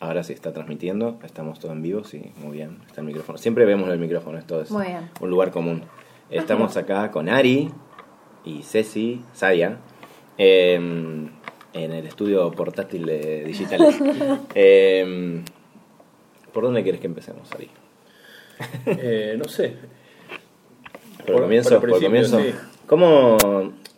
Ahora sí está transmitiendo, estamos todos en vivo, sí, muy bien, está el micrófono. Siempre vemos el micrófono, esto es Muy bien. un lugar común. Estamos acá con Ari y Ceci, Saya, eh, en el estudio portátil de digitales. Eh, ¿Por dónde quieres que empecemos, Ari? Eh, no sé. ¿Por el Por- comienzo? por ¿Por comienzo? sí. ¿Cómo...?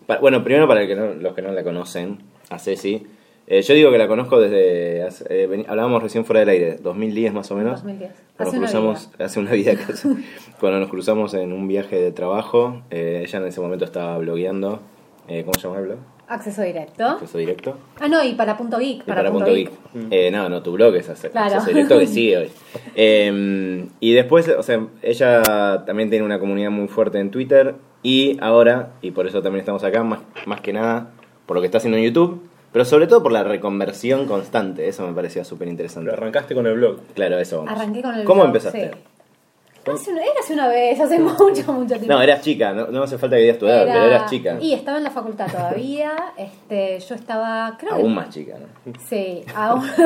pa- bueno, primero para el que no- los que no la conocen, a Ceci. Eh, yo digo que la conozco desde... hace- eh, hablábamos recién fuera del aire, 2010 más o menos. 2010. Cuando Hace una cruzamos, vida. hace una vida casi. cuando nos cruzamos en un viaje de trabajo, eh, ella en ese momento estaba blogueando. eh, ¿Cómo se llama el blog? Acceso directo. Acceso directo. Ah, no, y para punto geek. Para, punto geek. Mm. Eh, no, no, tu blog es hacer Claro. acceso directo que sigue hoy. Eh, y después, o sea, ella también tiene una comunidad muy fuerte en Twitter y ahora, y por eso también estamos acá, más, más que nada por lo que está haciendo en YouTube, pero sobre todo por la reconversión constante. Eso me parecía súper interesante. Pero arrancaste con el blog. Claro, eso vamos. Arranqué con el ¿Cómo blog, empezaste? sí. Hace una, era hace una vez, hace mucho, mucho tiempo. No, eras chica, no, no hace falta que digas tu edad, Era- pero eras chica. Y estaba en la facultad todavía. Este, yo estaba, creo que- Aún más chica, ¿no? Sí, aún.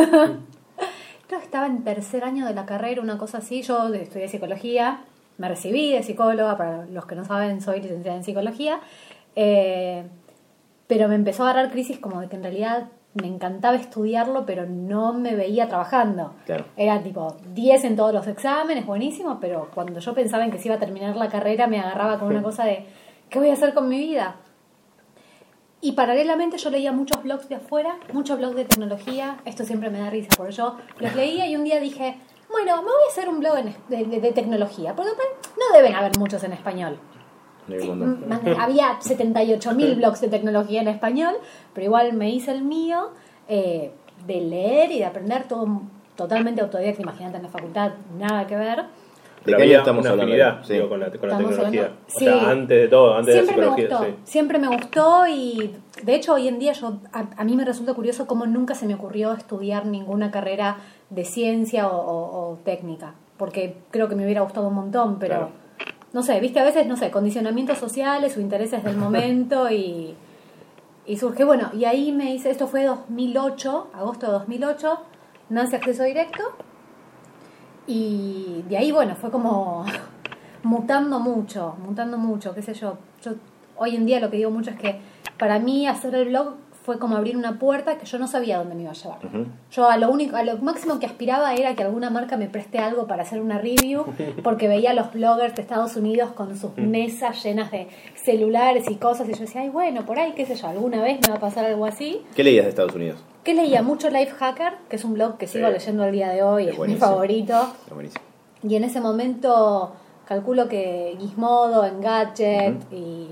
creo que estaba en tercer año de la carrera, una cosa así. Yo estudié psicología, me recibí de psicóloga, para los que no saben, soy licenciada en psicología. Eh, pero me empezó a agarrar crisis como de que en realidad me encantaba estudiarlo, pero no me veía trabajando. Claro. Era tipo 10 en todos los exámenes, buenísimo, pero cuando yo pensaba en que se iba a terminar la carrera me agarraba con una cosa de, ¿qué voy a hacer con mi vida? Y paralelamente yo leía muchos blogs de afuera, muchos blogs de tecnología, esto siempre me da risa, porque yo los leía y un día dije, bueno, me voy a hacer un blog de, de- de tecnología, porque no deben haber muchos en español. Había 78.000 blogs de tecnología en español, pero igual me hice el mío eh, de leer y de aprender todo totalmente autodidacta. Imagínate en la facultad, nada que ver. ¿De qué había estamos una hablando? afinidad Sí. digo, con la, con la tecnología. hablando- O sea, antes de todo, antes Siempre de me la psicología. gustó, sí. siempre me gustó y de hecho hoy en día yo a, a mí me resulta curioso cómo nunca se me ocurrió estudiar ninguna carrera de ciencia o, o- o técnica, porque creo que me hubiera gustado un montón, pero Claro. No sé, viste a veces, no sé, condicionamientos sociales o intereses del momento y, y surge, bueno, y ahí me hice, esto fue 2008, agosto de 2008, nace acceso directo y de ahí, bueno, fue como mutando mucho, mutando mucho, qué sé yo. Yo hoy en día lo que digo mucho es que para mí hacer el blog fue como abrir una puerta que yo no sabía dónde me iba a llevar. Yo a lo único, a lo máximo que aspiraba era que alguna marca me preste algo para hacer una review, porque veía a los bloggers de Estados Unidos con sus mesas llenas de celulares y cosas, y yo decía, ay bueno, por ahí, qué sé yo, alguna vez me va a pasar algo así. ¿Qué leías de Estados Unidos? Que leía mucho Lifehacker, que es un blog que sigo Sí. leyendo al día de hoy, Es es mi favorito. Buenísimo. Y en ese momento calculo que Gizmodo, Engadget y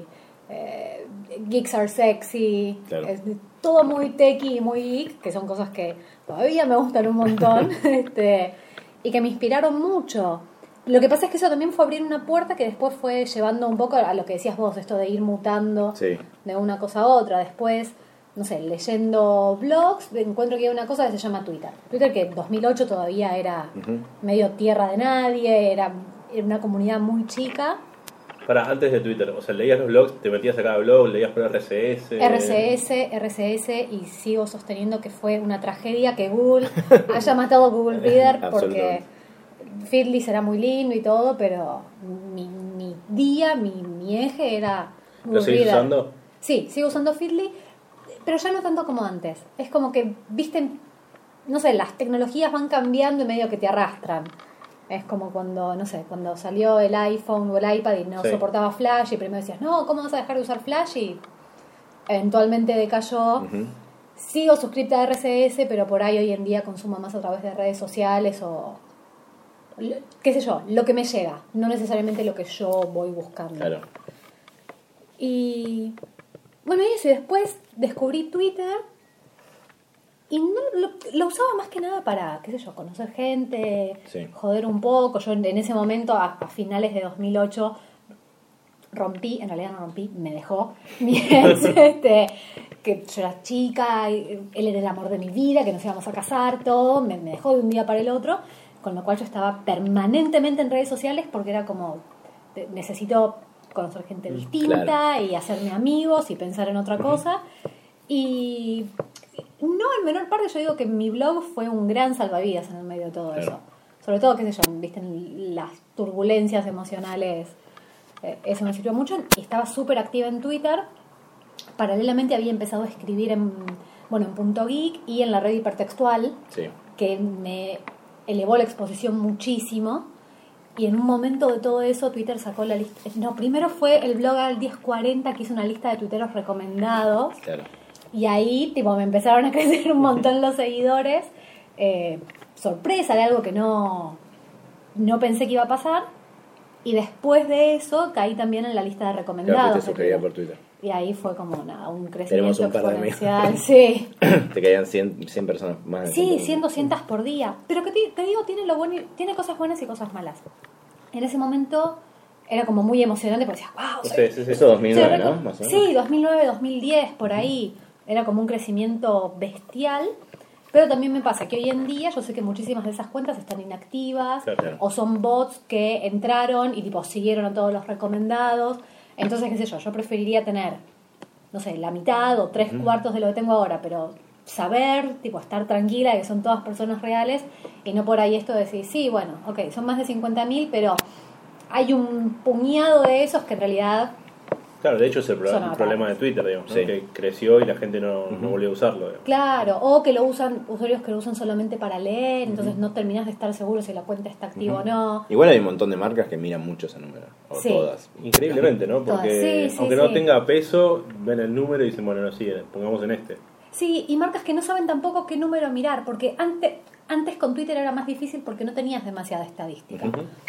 eh, Geeks Are Sexy, Claro. es todo muy techy y muy geek, que son cosas que todavía me gustan un montón, este, y que me inspiraron mucho. Lo que pasa es que eso también fue abrir una puerta que después fue llevando un poco a lo que decías vos, esto de ir mutando Sí. de una cosa a otra. Después, no sé, leyendo blogs, encuentro que hay una cosa que se llama Twitter. Twitter que en 2008 todavía era medio tierra de nadie, era, era una comunidad muy chica. Para, antes de Twitter, o sea, leías los blogs, te metías a cada blog, leías por RCS. RCS, RCS, y sigo sosteniendo que fue una tragedia que Google haya matado a Google Reader porque. Feedly será muy lindo y todo, pero mi, mi día, mi, mi eje era Google ¿Lo Reader. usando? Sí, sigo usando Feedly, pero ya no tanto como antes. Es como que, viste, no sé, las tecnologías van cambiando y medio que te arrastran. Es como cuando, no sé, cuando salió el iPhone o el iPad y no Sí. soportaba Flash y primero decías, no, ¿cómo vas a dejar de usar Flash? Y eventualmente decayó. Ujú. Sigo suscripta a RCS, pero por ahí hoy en día consumo más a través de redes sociales o qué sé yo, lo que me llega, no necesariamente lo que yo voy buscando. Claro. Y bueno, y eso, y después descubrí Twitter y no, lo, lo usaba más que nada para, qué sé yo, conocer gente, Sí. joder un poco. Yo en, en ese momento, a, a finales de 2008, rompí, en realidad no rompí, me dejó mi ex, este, que yo era chica, él era el amor de mi vida, que nos íbamos a casar, todo, me, me dejó de un día para el otro, con lo cual yo estaba permanentemente en redes sociales porque era como, necesito conocer gente distinta claro. y hacerme amigos y pensar en otra cosa. Y no en menor parte yo digo que mi blog fue un gran salvavidas en el medio de todo Claro. eso. Sobre todo, qué sé yo, viste, en las turbulencias emocionales, eh, eso me sirvió mucho. Y estaba súper activa en Twitter. Paralelamente había empezado a escribir en, bueno, en Punto Geek y en la red hipertextual, Sí. que me elevó la exposición muchísimo. Y en un momento de todo eso, Twitter sacó la lista. No, primero fue el blog al 1040 que hizo una lista de tuiteros recomendados. Claro. Y ahí, tipo, me empezaron a crecer un montón los seguidores. Eh, sorpresa de algo que no, no pensé que iba a pasar. Y después de eso, caí también en la lista de Claro, recomendados. sugerida Twitter. por Twitter. Y ahí fue como nada, un crecimiento un exponencial. Sí. Te caían 100, 100 personas más. Sí, 100 100, 200 por día. Pero que te, te digo, tiene, lo bueno, y- tiene cosas buenas y cosas malas. En ese momento era como muy emocionante porque decías, wow, soy, Sí, sí. Eso 2009, soy ¿no? Más o menos. Sí, 2009, 2010, por ahí. Era como un crecimiento bestial. Pero también me pasa que hoy en día yo sé que muchísimas de esas cuentas están inactivas Claro. o son bots que entraron y tipo siguieron a todos los recomendados. Entonces, qué sé yo, yo preferiría tener, no sé, la mitad o tres cuartos de lo que tengo ahora, pero saber, tipo, estar tranquila de que son todas personas reales y no por ahí esto de decir, sí, bueno, ok, son más de 50.000, pero hay un puñado de esos que en realidad Claro, de hecho es el, pro- el problema de. Twitter, digamos, ¿no? Sí. que creció y la gente no, no volvió a usarlo. digamos. Claro, o que lo usan usuarios que lo usan solamente para leer, entonces no terminas de estar seguro si la cuenta está activa o no. Igual hay un montón de marcas que miran mucho ese número. O Sí. todas. Increíblemente, ¿no? Porque Sí, sí, aunque no tenga peso, ven el número y dicen, bueno, no, sí, pongamos en este. Sí, y marcas que no saben tampoco qué número mirar, porque antes, antes con Twitter era más difícil porque no tenías demasiada estadística.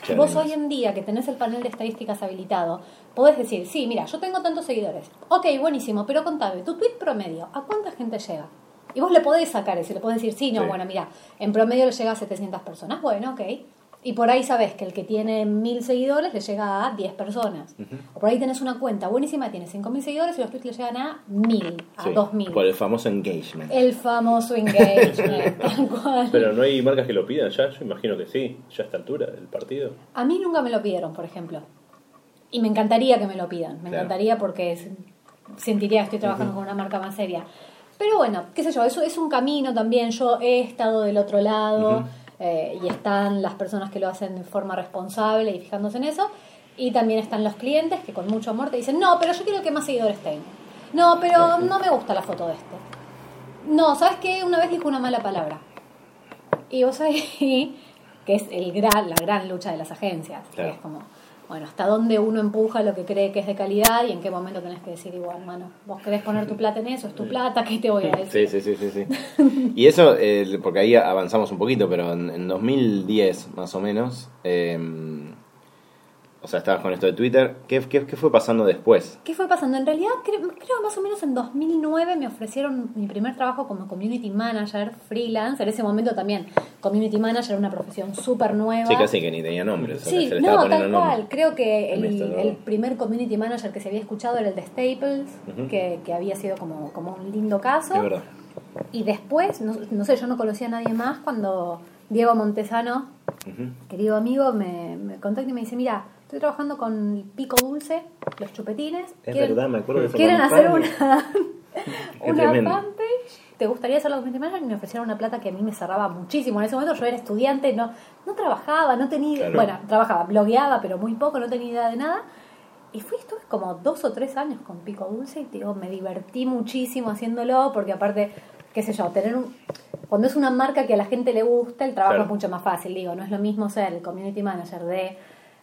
Y Vos hoy en día que tenés el panel de estadísticas habilitado, podés decir, sí, mira, yo tengo tantos seguidores. Ok, buenísimo, pero contame, tu tweet promedio, ¿a cuánta gente llega? Y vos le podés sacar eso, le podés decir, sí, no, Sí. bueno, mira, en promedio le llega a 700 personas. Bueno, ok. Y por ahí sabés que el que tiene 1000 seguidores le llega a 10 personas. O por ahí tenés una cuenta buenísima, tiene 5000 seguidores y los tweets le llegan a 1000, a Sí, 2000. Por el famoso engagement. El famoso engagement, tal cual. Pero no hay marcas que lo pidan ya, yo imagino que sí, ya a esta altura del partido. A mí nunca me lo pidieron, por ejemplo. Y me encantaría que me lo pidan. Me Claro. encantaría porque sentiría que estoy trabajando con una marca más seria. Pero bueno, qué sé yo, eso es un camino también. Yo he estado del otro lado eh, y están las personas que lo hacen de forma responsable y fijándose en eso. Y también están los clientes que con mucho amor te dicen, no, pero yo quiero que más seguidores tenga. No, pero no me gusta la foto de este. No, ¿sabes qué? Una vez dijo una mala palabra. Y vos ahí, que es el gran, la gran lucha de las agencias. que. Es como, bueno, hasta dónde uno empuja lo que cree que es de calidad y en qué momento tenés que decir, igual, hermano, vos querés poner tu plata en eso, es tu plata, ¿qué te voy a decir? Sí, sí, sí, sí, sí. Y eso, eh, porque ahí avanzamos un poquito, pero en, en 2010 más o menos, eh, o sea, estabas con esto de Twitter, ¿qué, qué, qué fue pasando después? ¿Qué fue pasando? En realidad, creo, creo más o menos en 2009 me ofrecieron mi primer trabajo como community manager freelance. En ese momento también, community manager era una profesión súper nueva. Sí, casi que ni tenía nombre, o sea, Sí, se le no, tal cual. Creo que el, primer community manager que se había escuchado era el de Staples, que, que había sido como, como un lindo caso. Es verdad. Y después, no, no sé, yo no conocía a nadie más cuando Diego Montesano, querido amigo, me, me contacta y me dice, mira, estoy trabajando con Pico Dulce, los chupetines. Es verdad, me acuerdo esa Quieren hacer una, una fanpage. ¿Te gustaría ser la community manager? Y me ofrecieron una plata que a mí me cerraba muchísimo. En ese momento yo era estudiante, no, no trabajaba, no tenía... Claro. Bueno, trabajaba, blogueaba, pero muy poco, no tenía idea de nada. Y fui, estuve como dos o tres años con Pico Dulce y te digo, me divertí muchísimo haciéndolo porque aparte, qué sé yo, tener un... Cuando es una marca que a la gente le gusta, el trabajo Claro. es mucho más fácil. Digo, no es lo mismo ser el community manager de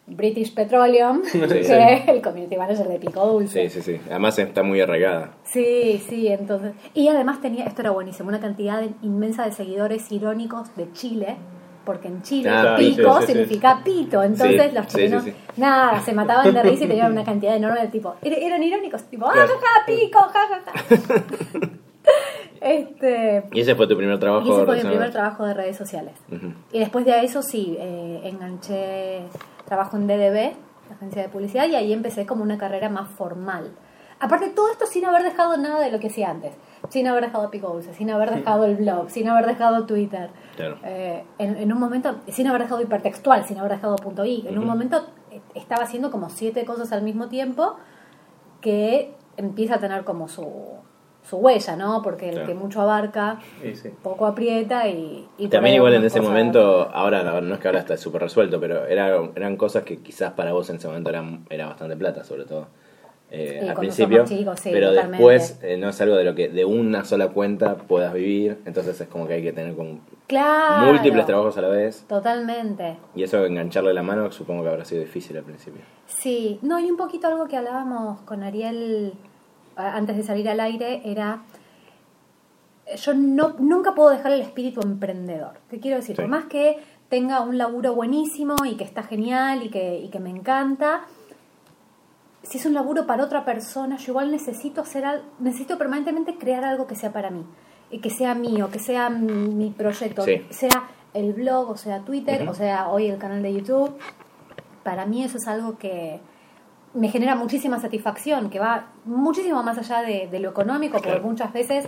British Petroleum que sí. el community manager de Pico Dulce. Sí, sí, sí. Además está muy arraigada. Sí, sí, entonces. Y además tenía, esto era buenísimo, una cantidad de- inmensa de seguidores irónicos de Chile, porque en Chile Ah, pico sí, sí, sí. significa pito, entonces Sí, los sí, chilenos, sí, sí. nada, se mataban de risa y tenían una cantidad enorme de tipo, er- eran irónicos, tipo, ¡ah, Claro. ja, ja, pico, ja, ja, ja! este, Y ese fue tu primer trabajo. y ese fue mi primer trabajo de redes sociales. Y después de eso sí, eh, enganché trabajo en DDB, la agencia de publicidad, y ahí empecé como una carrera más formal. Aparte todo esto sin haber dejado nada de lo que hacía antes, sin haber dejado Pico Dulce, sin haber dejado el blog, sin haber dejado Twitter. Claro. Eh, en, en un momento, sin haber dejado hipertextual, sin haber dejado punto .i, en un momento eh, estaba haciendo como siete cosas al mismo tiempo que empieza a tener como su, su huella, ¿no? Porque el Claro. que mucho abarca, Sí, sí. poco aprieta y... y También igual en ese momento, ahora no no es que ahora está súper resuelto, pero era, eran cosas que quizás para vos en ese momento eran, era bastante plata, sobre todo. eh, Sí, al principio, pero totalmente. después eh, no es algo de lo que de una sola cuenta puedas vivir, entonces es como que hay que tener como Claro. múltiples trabajos a la vez Totalmente. y eso engancharle la mano supongo que habrá sido difícil al principio. Sí, no, y un poquito algo que hablábamos con Ariel antes de salir al aire era, yo no, nunca puedo dejar el espíritu emprendedor. ¿Qué quiero decir? Sí. Por más que tenga un laburo buenísimo y que está genial y que, y que me encanta, si es un laburo para otra persona, yo igual necesito hacer necesito permanentemente crear algo que sea para mí, y que sea mío, que sea mi, proyecto, Sí. sea el blog, o sea Twitter, o sea hoy el canal de YouTube. Para mí eso es algo que me genera muchísima satisfacción, que va muchísimo más allá de, de lo económico, porque Claro. muchas veces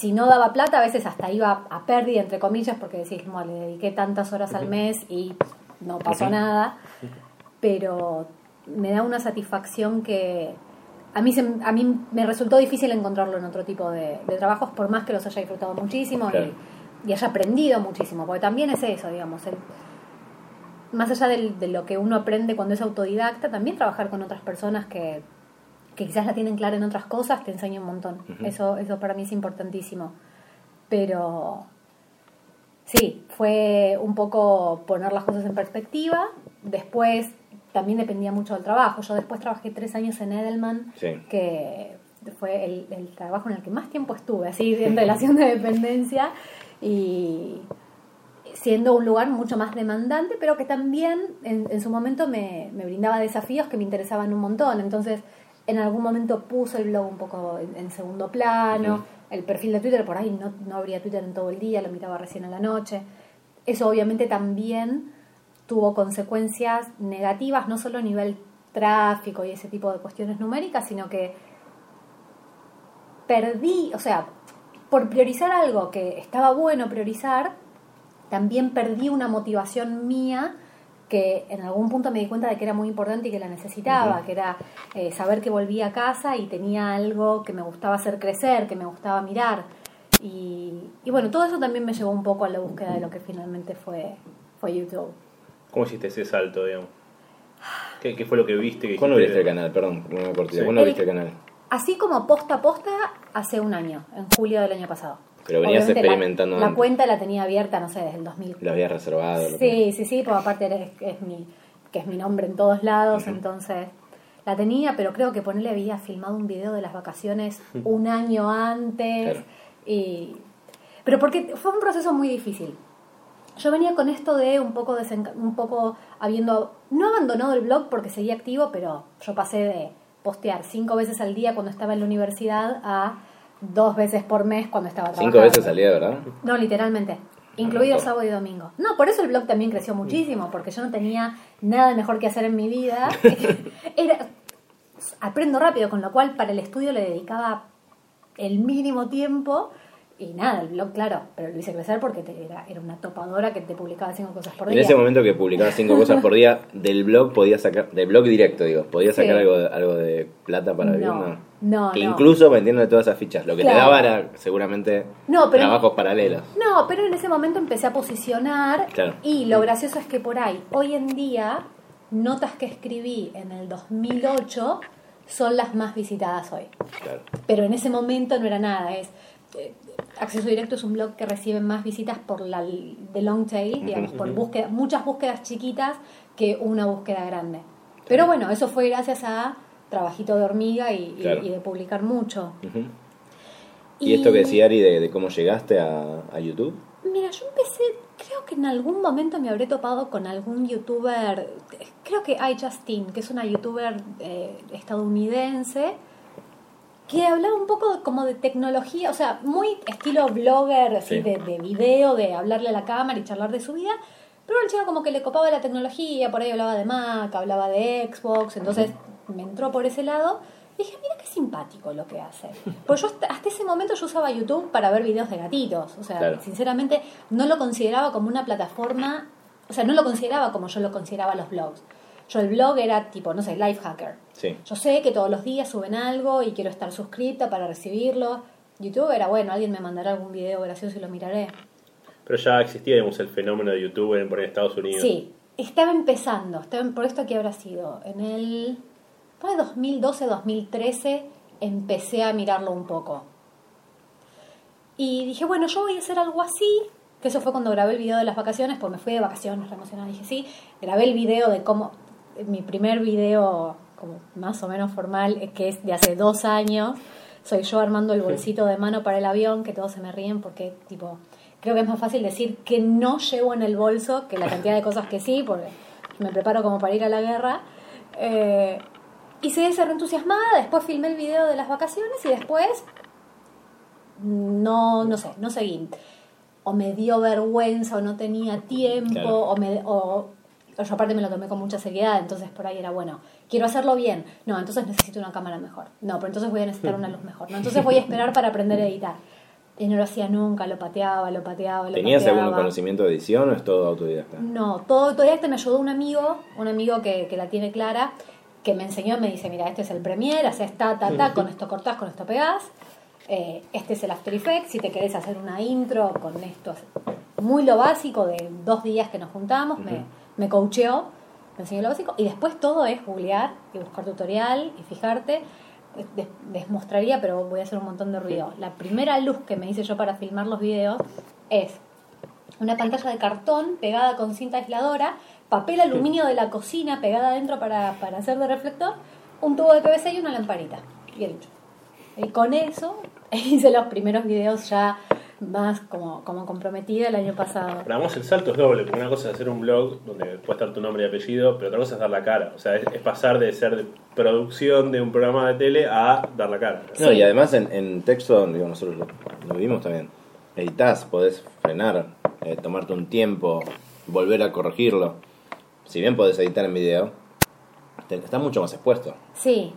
si no daba plata, a veces hasta iba a pérdida, entre comillas, porque decís, "Mo, le dediqué tantas horas al mes y no pasó nada. Pero me da una satisfacción que a mí, se- a mí me resultó difícil encontrarlo en otro tipo de, de trabajos, por más que los haya disfrutado muchísimo Claro. y, y haya aprendido muchísimo, porque también es eso, digamos, el, más allá del- de lo que uno aprende cuando es autodidacta, también trabajar con otras personas que, que quizás la tienen clara en otras cosas te enseña un montón. Eso, eso para mí es importantísimo. Pero sí, fue un poco poner las cosas en perspectiva. Después también dependía mucho del trabajo. Yo después trabajé tres años en Edelman, Sí. que fue el, el trabajo en el que más tiempo estuve, así en relación de dependencia. Y siendo un lugar mucho más demandante, pero que también en, en su momento me, me brindaba desafíos que me interesaban un montón. Entonces, en algún momento puse el blog un poco en, en segundo plano, el perfil de Twitter, por ahí no, no abría Twitter en todo el día, lo miraba recién a la noche. Eso obviamente también tuvo consecuencias negativas, no solo a nivel tráfico y ese tipo de cuestiones numéricas, sino que perdí, o sea, por priorizar algo que estaba bueno priorizar, también perdí una motivación mía que en algún punto me di cuenta de que era muy importante y que la necesitaba, que era eh, saber que volvía a casa y tenía algo que me gustaba hacer crecer, que me gustaba mirar. Y, y bueno, todo eso también me llevó un poco a la búsqueda de lo que finalmente fue, fue YouTube. ¿Cómo hiciste ese salto, digamos? ¿Qué, qué fue lo que viste? Que ¿Cuándo viste el canal? Perdón, una cortita. Sí. ¿Cuándo El- viste el canal? Así como posta a posta hace un año, en julio del año pasado. Pero venías Obviamente la- experimentando La, antes. cuenta la tenía abierta, no sé, desde el 2000. ¿Lo habías reservado? lo Sí, sí, sí, porque aparte es, es mi, que es mi nombre en todos lados, entonces la tenía, pero creo que ponerle había filmado un video de las vacaciones un año antes. Claro. Y, pero porque fue un proceso muy difícil. Yo venía con esto de un poco, un poco habiendo, no abandonado el blog porque seguía activo, pero yo pasé de postear cinco veces al día cuando estaba en la universidad a dos veces por mes cuando estaba trabajando. Cinco veces al día, ¿verdad? No, literalmente. Incluido sábado y domingo. No, por eso el blog también creció muchísimo, porque yo no tenía nada mejor que hacer en mi vida. Era, aprendo rápido, con lo cual para el estudio le dedicaba el mínimo tiempo. Y nada, el blog, claro, pero lo hice crecer porque te- era, era una topadora que te publicaba cinco cosas por En día. ese momento que publicabas cinco cosas por día, del blog podías sacar, del blog directo, digo, podías Sí. sacar algo de, algo de plata para vivir, No, ¿no? no, Que no. incluso vendiendo todas esas fichas. Lo que Claro. te daba era seguramente No, pero- trabajos paralelos. No, pero en ese momento empecé a posicionar Claro. y lo gracioso es que por ahí, hoy en día, notas que escribí en el 2008 son las más visitadas hoy. Claro. Pero en ese momento no era nada, es... Acceso Directo es un blog que recibe más visitas por la de long tail, digamos, por búsqueda, muchas búsquedas chiquitas que una búsqueda grande. Pero bueno, eso fue gracias a trabajito de hormiga y, y- Claro. y de publicar mucho. ¿Y, esto que decía Ari de, de cómo llegaste a, a YouTube? Mira, yo empecé, creo que en algún momento me habré topado con algún youtuber, creo que iJustine, que es una youtuber eh, estadounidense, que hablaba un poco como de tecnología, o sea, muy estilo blogger, así Sí. de, de video, de hablarle a la cámara y charlar de su vida, pero el chico como que le copaba la tecnología, por ahí hablaba de Mac, hablaba de Xbox, entonces me entró por ese lado. y Dije, mira qué simpático lo que hace. Pues yo hasta, hasta ese momento yo usaba YouTube para ver videos de gatitos. O sea, Claro. sinceramente no lo consideraba como una plataforma, o sea, no lo consideraba como yo lo consideraba los blogs. Yo el blog era tipo, no sé, life hacker. Sí. Yo sé que todos los días suben algo y quiero estar suscripta para recibirlo. YouTube era, bueno, alguien me mandará algún video gracioso y lo miraré. Pero ya existía, digamos, el fenómeno de YouTube en, por Estados Unidos. Sí, estaba empezando, estaba por esto que habrá sido, en el por ahí 2012, 2013 empecé a mirarlo un poco. Y dije, bueno, yo voy a hacer algo así, que eso fue cuando grabé el video de las vacaciones, pues me fui de vacaciones, re emocionada, dije, sí, grabé el video de cómo, mi primer video como más o menos formal, que es de hace dos años, soy yo armando el bolsito de mano para el avión, que todos se me ríen porque, tipo, creo que es más fácil decir que no llevo en el bolso que la cantidad de cosas que sí, porque me preparo como para ir a la guerra. Eh, y se re entusiasmada, después filmé el video de las vacaciones y después no, no sé, no seguí. O me dio vergüenza o no tenía tiempo, Claro. o, me, o yo aparte me lo tomé con mucha seriedad, entonces por ahí era bueno, quiero hacerlo bien. No, entonces necesito una cámara mejor. No, pero entonces voy a necesitar una luz mejor. No, entonces voy a esperar para aprender a editar. Y no lo hacía nunca, lo pateaba, lo pateaba, lo ¿Tenías pateaba. algún conocimiento de edición o es todo autodidacta? No, todo autodidacta me ayudó un amigo, un amigo que, que la tiene clara, que me enseñó, me dice, mira, este es el Premiere, haces ta, ta, ta, con esto cortás, con esto pegás. Eh, este es el After Effects, si te querés hacer una intro con esto, muy lo básico de dos días que nos juntamos, me, me coacheó, me enseñó lo básico, y después todo es googlear y buscar tutorial y fijarte. Les, les mostraría, pero voy a hacer un montón de ruido. La primera luz que me hice yo para filmar los videos es una pantalla de cartón pegada con cinta aisladora, papel aluminio de la cocina pegada adentro para, para hacer de reflector, un tubo de PVC y una lamparita. Hecho. Y con eso hice los primeros videos ya más como, como comprometida el año pasado. Para vos el salto es doble, porque una cosa es hacer un blog donde puede estar tu nombre y apellido, pero otra cosa es dar la cara. O sea, es, es pasar de ser de producción de un programa de tele a dar la cara. No, Sí. y además en, en texto, digo, nosotros lo, lo vimos también. Editas, podés frenar, eh, tomarte un tiempo, volver a corregirlo. Si bien podés editar en video, te- está mucho más expuesto. Sí.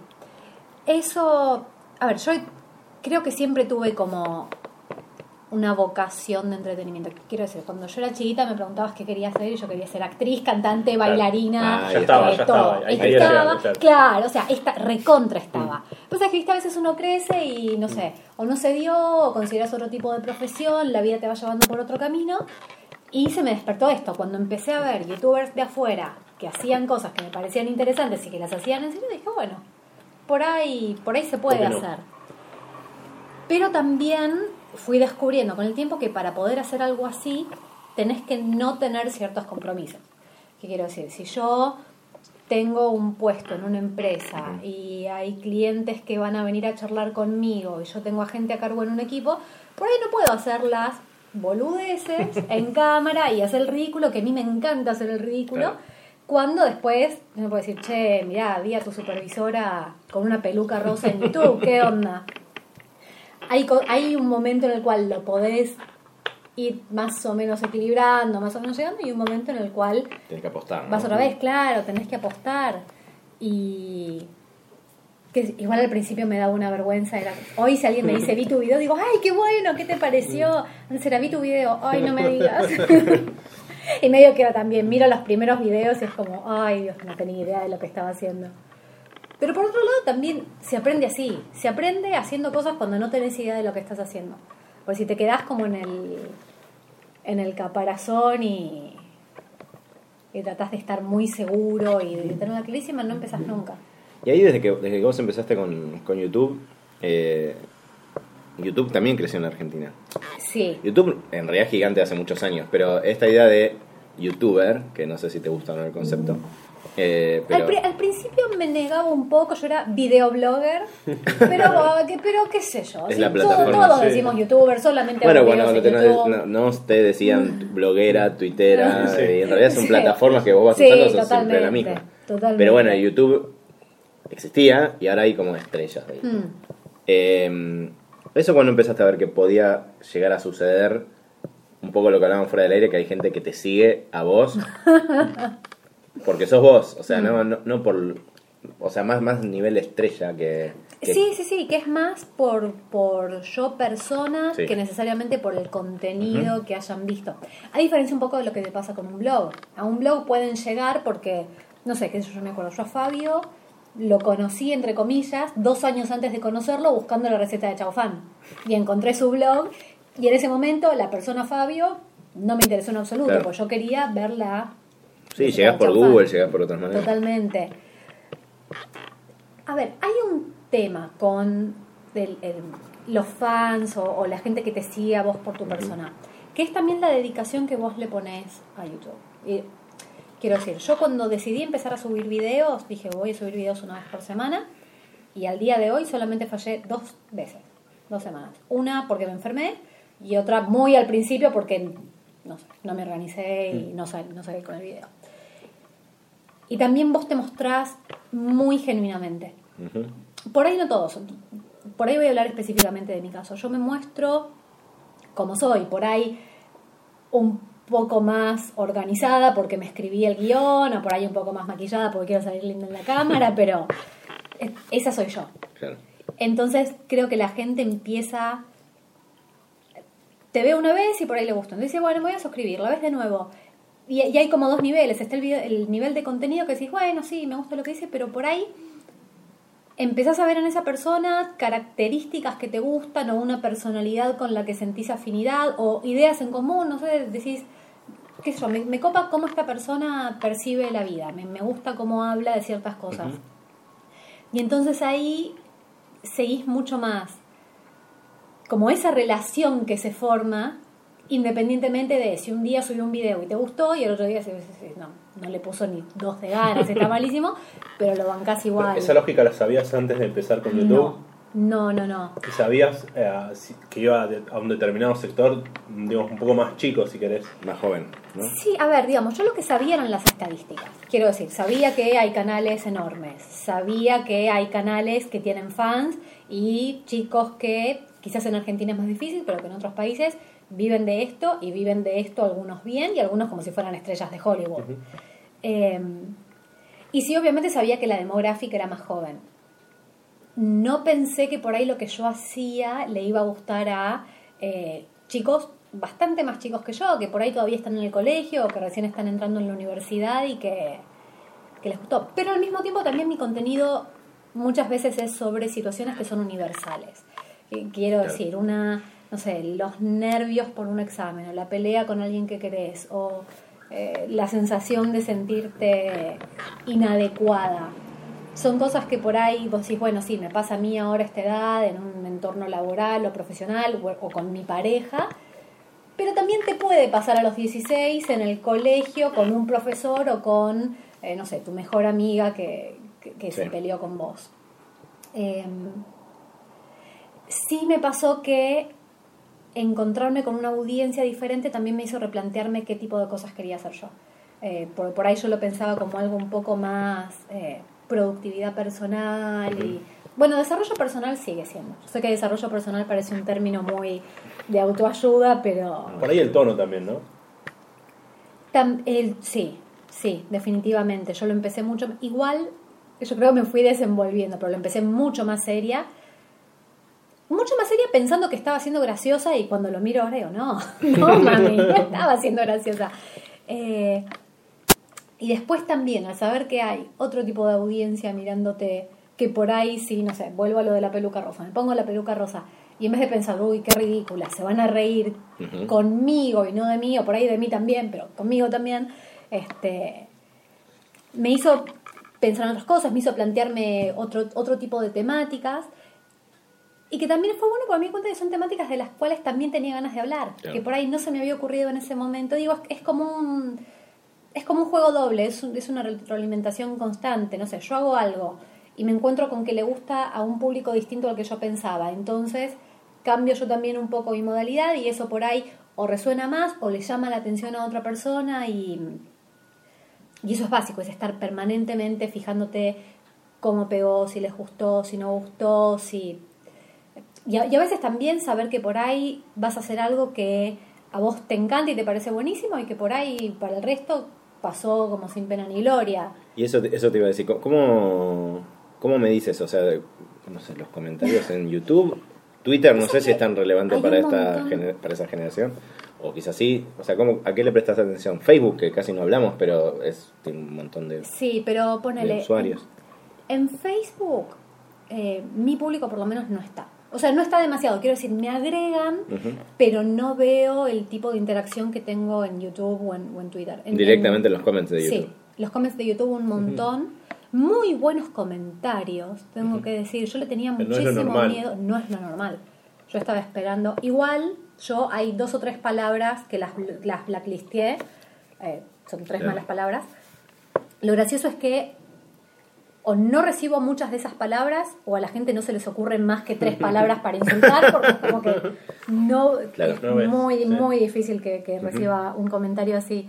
Eso, a ver, yo creo que siempre tuve como una vocación de entretenimiento. Quiero decir, cuando yo era chiquita me preguntabas qué quería hacer y yo quería ser actriz, cantante, bailarina, Ah, ya estaba, eh, ya todo. estaba. Ahí Estaba, llegar, claro. claro, o sea, esta recontra estaba. Pues es que ¿viste? a veces uno crece y no sé, o no se dio, o consideras otro tipo de profesión, la vida te va llevando por otro camino. Y se me despertó esto. Cuando empecé a ver youtubers de afuera que hacían cosas que me parecían interesantes y que las hacían en serio, dije, bueno, por ahí, por ahí se puede hacer. Pero también fui descubriendo con el tiempo que para poder hacer algo así tenés que no tener ciertos compromisos. ¿Qué quiero decir? Si yo tengo un puesto en una empresa y hay clientes que van a venir a charlar conmigo y yo tengo a gente a cargo en un equipo, por ahí no puedo hacer las boludeces en cámara y hacer el ridículo, que a mí me encanta hacer el ridículo, Claro. cuando después me puedo decir, che, mirá, vi a tu supervisora con una peluca rosa en YouTube, ¿qué onda? Hay, hay un momento en el cual lo podés ir más o menos equilibrando, más o menos llegando, y un momento en el cual Tienes que apostar. ¿no? vas otra vez, claro, tenés que apostar. Y que igual al principio me daba una vergüenza. Era, hoy si alguien me dice, vi tu video, digo, ay, qué bueno, ¿qué te pareció? Antes era, vi tu video, ay, no me digas. y medio que también miro los primeros videos y es como, ay, Dios, no tenía idea de lo que estaba haciendo. Pero por otro lado también se aprende así, se aprende haciendo cosas cuando no tenés idea de lo que estás haciendo. Porque si te quedás como en el, en el caparazón y, y tratás de estar muy seguro y de tenerla clarísima, no empezás nunca. Y ahí desde que, desde que vos empezaste con, con YouTube, eh, YouTube también creció en la Argentina. Sí, YouTube en realidad es gigante hace muchos años, pero esta idea de youtuber, que no sé si te gusta o no el concepto, eh, pero al, pri- al principio me negaba un poco, yo era videoblogger, pero, pero qué sé yo, Es sí, la todo- plataforma, todos sí. decimos youtuber, solamente bueno, hago cuando no, te decían bloguera, tuitera, Sí. y en realidad son plataformas que vos vas usando, son siempre la misma. totalmente. Pero bueno, YouTube existía y ahora hay como estrellas de YouTube. Mm. Eh, eso cuando empezaste a ver que podía llegar a suceder un poco lo que hablábamos fuera del aire, que hay gente que te sigue a vos porque sos vos, o sea, Mm. no, no, no por, o sea, más, más nivel estrella que... que- Sí, sí, sí, que es más por, por yo persona Sí. que necesariamente por el contenido que hayan visto. A diferencia un poco de lo que te pasa con un blog. A un blog pueden llegar porque, no sé, qué sé yo, yo me acuerdo, yo a Fabio lo conocí, entre comillas, dos años antes de conocerlo buscando la receta de chaufán. Y encontré su blog y en ese momento la persona Fabio no me interesó en absoluto, Claro. porque yo quería ver la... Sí, de por. Google, llegás por otras maneras. Totalmente. A ver, hay un tema con el- el- los fans o, o la gente que te sigue a vos por tu persona, que es también la dedicación que vos le pones a YouTube. Y quiero decir, yo cuando decidí empezar a subir videos, dije voy a subir videos una vez por semana y al día de hoy solamente fallé dos veces, dos semanas. Una porque me enfermé y otra muy al principio porque no, sé, no me organicé y no, sal- no salí con el video. Y también vos te mostrás muy genuinamente. Por ahí no todos. Por ahí voy a hablar específicamente de mi caso. Yo me muestro como soy. Por ahí un poco más organizada porque me escribí el guion, o por ahí un poco más maquillada porque quiero salir linda en la cámara, pero esa soy yo. Claro. Entonces creo que la gente empieza. Te ve una vez y por ahí le gusta. Entonces dice, bueno, me voy a suscribir, la ves de nuevo. Y, y hay como dos niveles. Está el, video- el nivel de contenido que decís, bueno, sí, me gusta lo que dice, pero por ahí empezás a ver en esa persona características que te gustan o una personalidad con la que sentís afinidad o ideas en común, no sé, decís, qué sé yo, me, me copa cómo esta persona percibe la vida, me, me gusta cómo habla de ciertas cosas. Ujú. Y entonces ahí seguís mucho más como esa relación que se forma independientemente de si un día subió un video y te gustó y el otro día se, se- se- no, no le puso ni dos de ganas, está malísimo, pero lo bancás igual. ¿Esa lógica la sabías antes de empezar con YouTube? No, no, no, no. ¿Y sabías eh, que iba a un determinado sector, digamos, un poco más chico, si querés? Más joven, ¿no? Sí, a ver, digamos, yo lo que sabía eran las estadísticas. Quiero decir, sabía que hay canales enormes, sabía que hay canales que tienen fans y chicos que quizás en Argentina es más difícil, pero que en otros países viven de esto y viven de esto algunos bien y algunos como si fueran estrellas de Hollywood. Eh, y sí, obviamente sabía que la demográfica era más joven. No pensé que por ahí lo que yo hacía le iba a gustar a eh, chicos bastante más chicos que yo, que por ahí todavía están en el colegio o que recién están entrando en la universidad y que, que les gustó. Pero al mismo tiempo también mi contenido muchas veces es sobre situaciones que son universales. Eh, Quiero decir, una, no sé, los nervios por un examen, o la pelea con alguien que querés, o eh, la sensación de sentirte inadecuada. Son cosas que por ahí vos decís, bueno, sí, me pasa a mí ahora a esta edad, en un entorno laboral o profesional, o, o con mi pareja, pero también te puede pasar a los 16 en el colegio con un profesor o con, eh, no sé, tu mejor amiga que, que, que se peleó con vos. Eh, sí me pasó que encontrarme con una audiencia diferente también me hizo replantearme qué tipo de cosas quería hacer yo. Eh, por, por ahí yo lo pensaba como algo un poco más eh, productividad personal y... Bueno, desarrollo personal sigue siendo. Yo sé que desarrollo personal parece un término muy de autoayuda, pero... Por ahí el tono también, ¿no? Tam- el- sí, sí, definitivamente. Yo lo empecé mucho. Igual, yo creo que me fui desenvolviendo, pero lo empecé mucho más seria. Mucho más seria pensando que estaba siendo graciosa y cuando lo miro ahora digo, no, no, mami, no estaba siendo graciosa. Eh, y después también, al saber que hay otro tipo de audiencia mirándote, que por ahí sí, no sé, vuelvo a lo de la peluca rosa, me pongo la peluca rosa y en vez de pensar, uy, qué ridícula, se van a reír conmigo y no de mí, o por ahí de mí también, pero conmigo también, este, me hizo pensar en otras cosas, me hizo plantearme otro, otro tipo de temáticas. Y que también fue bueno porque me di cuenta que son temáticas de las cuales también tenía ganas de hablar. Claro. Que por ahí no se me había ocurrido en ese momento. Digo, es, es como un. Es como un juego doble, es, un- es una retroalimentación constante. No sé, yo hago algo y me encuentro con que le gusta a un público distinto al que yo pensaba. Entonces cambio yo también un poco mi modalidad y eso por ahí o resuena más o le llama la atención a otra persona y, y eso es básico, es estar permanentemente fijándote cómo pegó, si les gustó, si no gustó, si... Y a, y a veces también saber que por ahí vas a hacer algo que a vos te encanta y te parece buenísimo y que por ahí para el resto pasó como sin pena ni gloria. Y eso, eso te iba a decir, ¿cómo, cómo me dices? O sea, no sé, los comentarios en YouTube, Twitter, no sé si es tan relevante para, esta para esa generación. O quizás sí. O sea, ¿cómo, ¿a qué le prestas atención? Facebook, que casi no hablamos, pero es, tiene un montón de, Sí, pero de ponele. usuarios. En, en Facebook, eh, mi público por lo menos no está. O sea, no está demasiado. Quiero decir, me agregan, pero no veo el tipo de interacción que tengo en YouTube o en, o en Twitter. En- Directamente en- los comments de YouTube. Sí, los comments de YouTube un montón. Muy buenos comentarios, tengo que decir. Yo le tenía Pero muchísimo miedo. No es lo normal. Yo estaba esperando. Igual, yo hay dos o tres palabras que las, las blacklisteé. Eh, son tres Claro. malas palabras. Lo gracioso es que o no recibo muchas de esas palabras o a la gente no se les ocurren más que tres palabras para insultar porque es como que no Claro, es no ves, muy sí. muy difícil que, que reciba un comentario así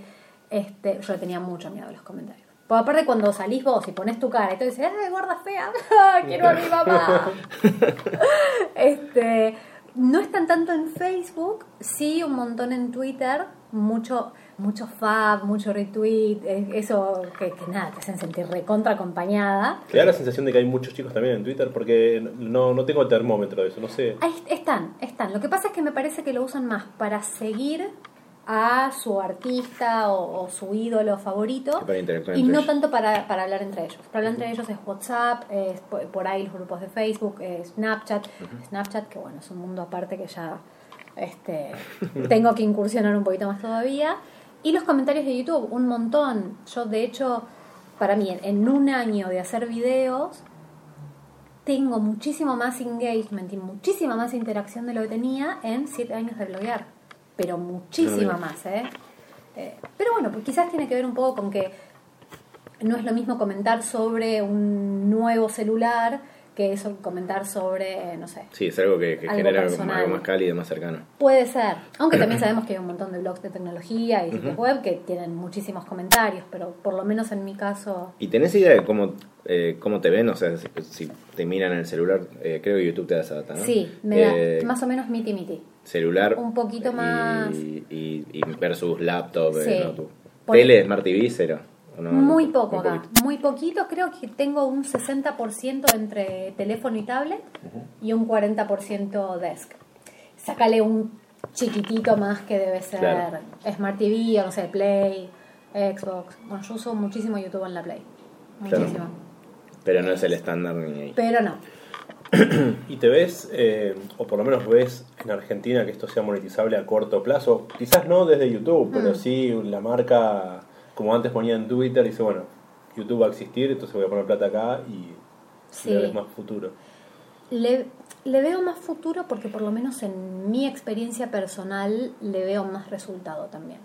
este yo tenía mucho miedo a los comentarios porque aparte cuando salís vos y pones tu cara y te dices ¡ay gorda fea! ¡quiero a mi mamá! este no están tanto en Facebook sí un montón en Twitter mucho mucho fab, mucho retweet, eh, eso que, que nada, te hacen sentir recontra acompañada. Te da la sensación de que hay muchos chicos también en Twitter porque no, no tengo el termómetro de eso, no sé. Ahí están, están. Lo que pasa es que me parece que lo usan más para seguir a su artista o, o su ídolo favorito y no tanto para, para hablar entre ellos. Para hablar entre ellos es WhatsApp, es por, por ahí los grupos de Facebook, es Snapchat. Snapchat, que bueno, es un mundo aparte que ya este, tengo que incursionar un poquito más todavía. Y los comentarios de YouTube, un montón. Yo, de hecho, para mí, en, un año de hacer videos, tengo muchísimo más engagement y muchísima más interacción de lo que tenía en siete años de bloguear. Pero muchísima más, ¿eh? Eh, Pero bueno, pues quizás tiene que ver un poco con que no es lo mismo comentar sobre un nuevo celular que eso comentar sobre, eh, no sé, Sí, es algo que, que Algo genera algo, personal. algo más cálido, más cercano. Puede ser, aunque también sabemos que hay un montón de blogs de tecnología y sitios web que tienen muchísimos comentarios, pero por lo menos en mi caso, ¿Y tenés idea de cómo, eh, cómo te ven? O sea, si, si te miran en el celular, eh, creo que YouTube te da esa data, ¿no? sí, me da Eh, más o menos miti miti. Celular. un poquito más. Y, y versus laptop, eh, Sí. notebook. Por- Tele, Smart TV, cero. ¿O no? Muy Muy poco acá, poquito. muy poquito, creo que tengo un 60% entre teléfono y tablet y un 40% desk. Sácale un chiquitito más que debe ser Claro. Smart TV o no sé, Play, Xbox. Bueno, yo uso muchísimo YouTube en la Play. Claro. Muchísimo. Pero no es el estándar ni ahí. Pero no. ¿Y te ves, eh, o por lo menos ves en Argentina que esto sea monetizable a corto plazo? Quizás no desde YouTube, Mm. pero sí la marca, como antes ponía en Twitter, dice, bueno, YouTube va a existir, entonces voy a poner plata acá y Sí. le ves más futuro. Le, le veo más futuro porque por lo menos en mi experiencia personal le veo más resultado también.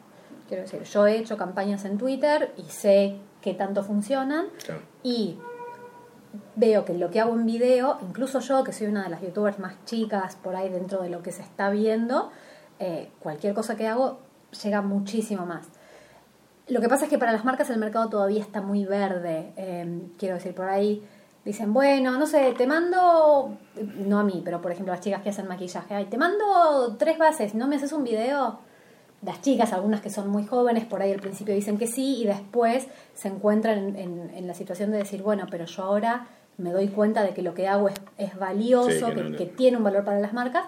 Quiero decir, yo he hecho campañas en Twitter y sé qué tanto funcionan Claro. y veo que lo que hago en video, incluso yo que soy una de las youtubers más chicas por ahí dentro de lo que se está viendo, eh, cualquier cosa que hago llega muchísimo más. Lo que pasa es que para las marcas el mercado todavía está muy verde. eh, quiero decir, por ahí dicen, bueno, no sé, te mando, no a mí, pero por ejemplo las chicas que hacen maquillaje, ay, te mando tres bases, ¿no me haces un video? Las chicas, algunas que son muy jóvenes, por ahí al principio dicen que sí y después se encuentran en, en- en la situación de decir, bueno, pero yo ahora me doy cuenta de que lo que hago es, es valioso, Sí, que que, no, no. que tiene un valor para las marcas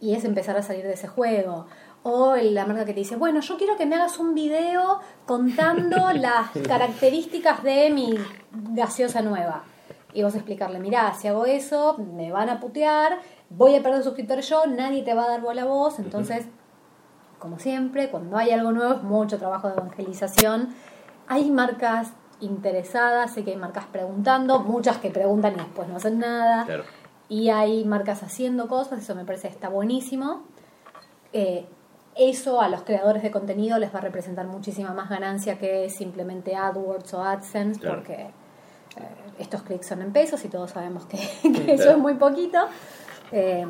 y es empezar a salir de ese juego. O la marca que te dice, bueno, yo quiero que me hagas un video contando las características de mi gaseosa nueva. Y vos explicarle, mirá, si hago eso, me van a putear, voy a perder suscriptores yo, nadie te va a dar bola a vos. Entonces, como siempre, cuando hay algo nuevo es mucho trabajo de evangelización. Hay marcas interesadas, sé que hay marcas preguntando, muchas que preguntan y después no hacen nada Claro. y hay marcas haciendo cosas, eso me parece que está buenísimo. Eh, eso a los creadores de contenido les va a representar muchísima más ganancia que simplemente AdWords o AdSense, Claro. porque eh, estos clics son en pesos y todos sabemos que, que eso es muy poquito. Eh,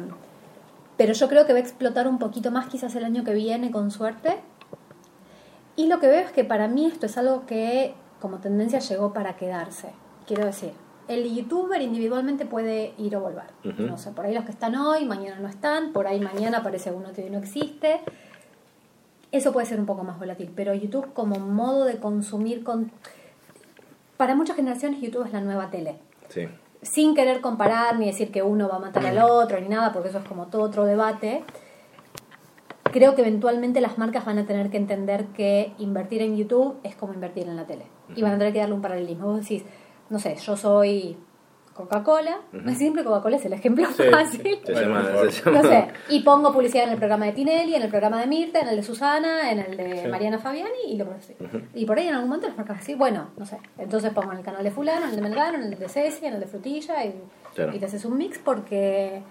pero yo creo que va a explotar un poquito más quizás el año que viene, con suerte. Y lo que veo es que para mí esto es algo que como tendencia llegó para quedarse. Quiero decir, el youtuber individualmente puede ir o volver. No sé, por ahí los que están hoy, mañana no están, por ahí mañana aparece uno que hoy no existe. Eso puede ser un poco más volátil, pero YouTube como modo de consumir con... Para muchas generaciones YouTube es la nueva tele Sí. sin querer comparar ni decir que uno va a matar al otro ni nada, porque eso es como todo otro debate. creo que eventualmente las marcas van a tener que entender que invertir en YouTube es como invertir en la tele. Y van a tener que darle un paralelismo. Vos decís, no sé, yo soy Coca-Cola, siempre Coca-Cola es el ejemplo Sí, fácil. sí. Se Bueno, llama- mejor. se llama- No sé, y pongo publicidad en el programa de Tinelli, en el programa de Mirta, en el de Susana, en el de Sí. Mariana Fabiani y lo pongo así. Y por ahí en algún momento las marcas así, bueno, no sé, entonces pongo en el canal de fulano, en el de Melgano, en el de Ceci, en el de Frutilla y, Claro. y te haces un mix porque